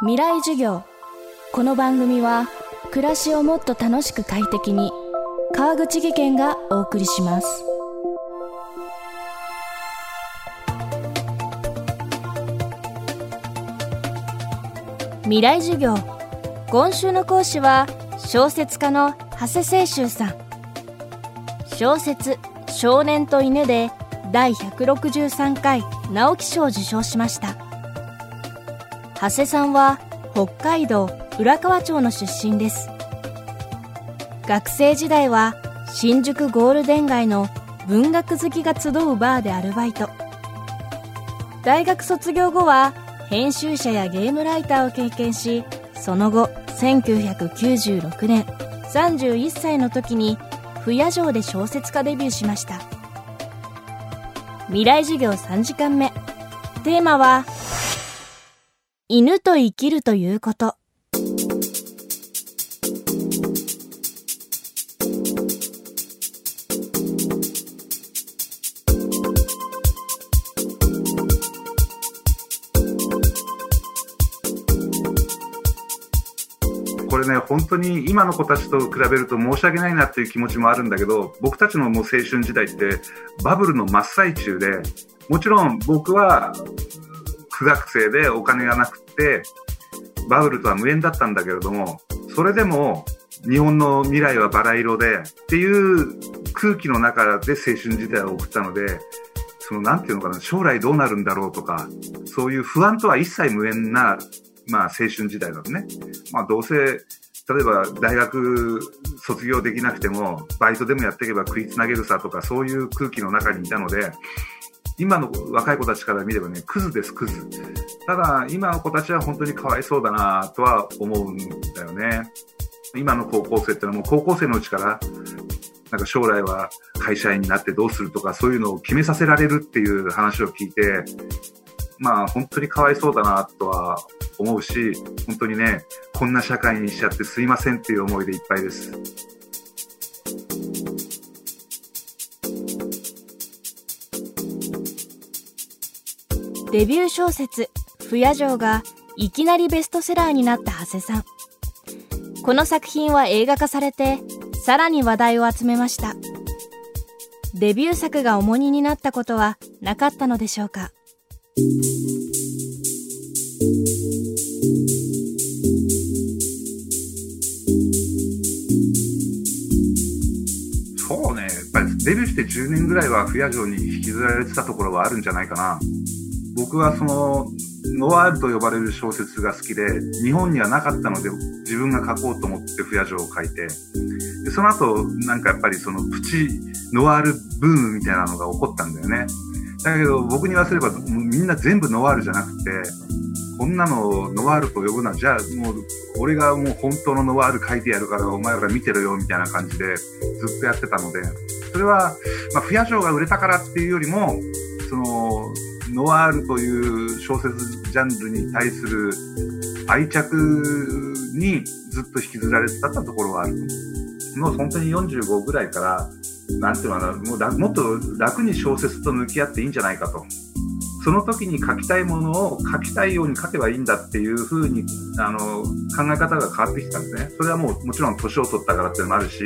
未来授業。この番組は暮らしをもっと楽しく快適に川口義賢がお送りします。未来授業。今週の講師は小説家の長谷清舟さん。小説「少年と犬」で第163回直木賞を受賞しました。長谷さんは北海道浦河町の出身です。学生時代は新宿ゴールデン街の文学好きが集うバーでアルバイト。大学卒業後は編集者やゲームライターを経験しその後1996年31歳の時に不夜城で小説家デビューしました。未来授業3時間目。テーマは犬と生きるということ。これね、本当に今の子たちと比べると申し訳ないなっていう気持ちもあるんだけど、僕たちのもう青春時代ってバブルの真っ最中で、もちろん僕は苦学生でお金がなくて、バブルとは無縁だったんだけれども、それでも日本の未来はバラ色でっていう空気の中で青春時代を送ったので、そのなんていうのかな、将来どうなるんだろうとか、そういう不安とは一切無縁なまあ、青春時代だとね、まあ、どうせ、例えば大学卒業できなくても、バイトでもやっていけば食いつなげるさとか、そういう空気の中にいたので、今の若い子たちから見ればね、クズです、クズ。ただ、今の子たちは本当にかわいそうだなとは思うんだよね。今の高校生ってのはもう高校生のうちから、なんか将来は会社員になってどうするとか、そういうのを決めさせられるっていう話を聞いて、まあ本当にかわいそうだなとは思うし、本当にね、こんな社会にしちゃってすいませんっていう思いでいっぱいです。デビュー小説「不夜城」がいきなりベストセラーになった長谷さん。この作品は映画化されてさらに話題を集めました。デビュー作が重荷になったことはなかったのでしょうか。そうね、やっぱりデビューして10年ぐらいは不夜城に引きずられてたところはあるんじゃないかな。僕はそのノワールと呼ばれる小説が好きで、日本にはなかったので自分が書こうと思って不夜城を書いて、でその後なんかやっぱりそのプチノワールブームみたいなのが起こったんだよね。だけど僕に言わせればみんな全部ノワールじゃなくて、こんなのノワールと呼ぶな、じゃあもう俺がもう本当のノワール書いてやるからお前ら見てろよみたいな感じでずっとやってたので、それは、まあ、不夜城が売れたからっていうよりも、その、ノワールという小説ジャンルに対する愛着にずっと引きずられてたところはあるもう本当に45ぐらいから、なんていうのかな、もうもっと楽に小説と向き合っていいんじゃないかと。その時に書きたいものを書きたいように書けばいいんだっていうふうにあの考え方が変わってきたんですね。それはもうもちろん年を取ったからっていうのもあるし、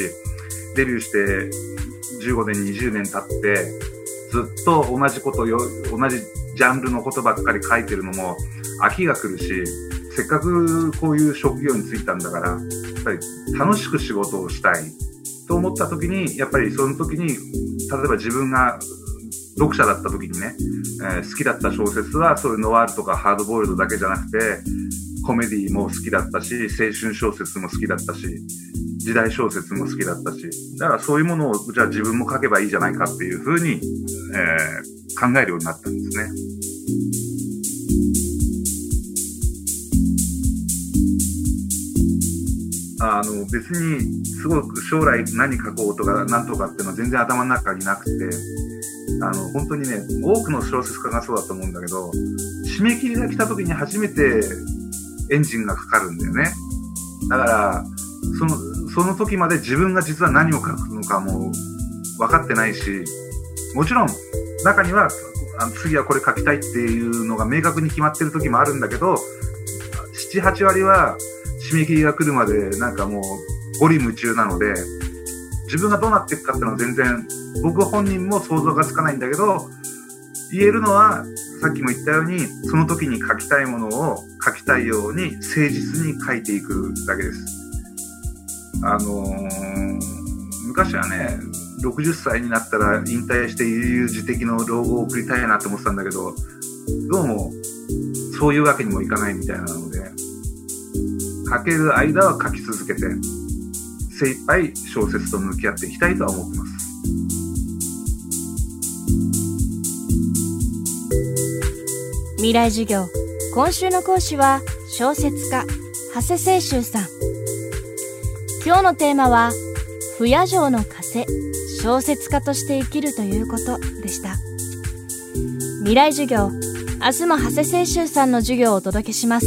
デビューして15年、20年経って、ずっと同じことよ、同じジャンルのことばっかり書いてるのも飽きが来るし、せっかくこういう職業に就いたんだから、やっぱり楽しく仕事をしたい。と思った時に、やっぱりその時に、例えば自分が読者だった時にね、えー、好きだった小説はそういうノワールとかハードボイルドだけじゃなくて、コメディも好きだったし、青春小説も好きだったし、時代小説も好きだったし、だからそういうものをじゃあ自分も書けばいいじゃないかっていうふうに、えー、考えるようになったんですね。あの別にすごく将来何書こうとか何とかっていうのは全然頭の中になくてあの本当にね多くの小説家がそうだと思うんだけど締め切りが来た時に初めてエンジンがかかるんだよねだからそのその時まで自分が実は何を書くのかも分かってないしもちろん中にはあの次はこれ書きたいっていうのが明確に決まってる時もあるんだけど7、8割は締め切りが来るまでなんかもう、ゴリ夢中なので、自分がどうなっていくかっていうのは全然、僕本人も想像がつかないんだけど、言えるのは、さっきも言ったように、その時に書きたいものを書きたいように誠実に書いていくだけです。あのー、昔はね、60歳になったら引退して悠々自適の老後を送りたいなって思ってたんだけど、どうも、そういうわけにもいかないみたいなので、書ける間は書き続けて、精一杯小説と向き合っていきたいとは思ってます。未来授業今週の講師は小説家長谷清舟さん今日のテーマは不夜城の風小説家として生きるということでした。未来授業明日も長谷清舟さんの授業をお届けします。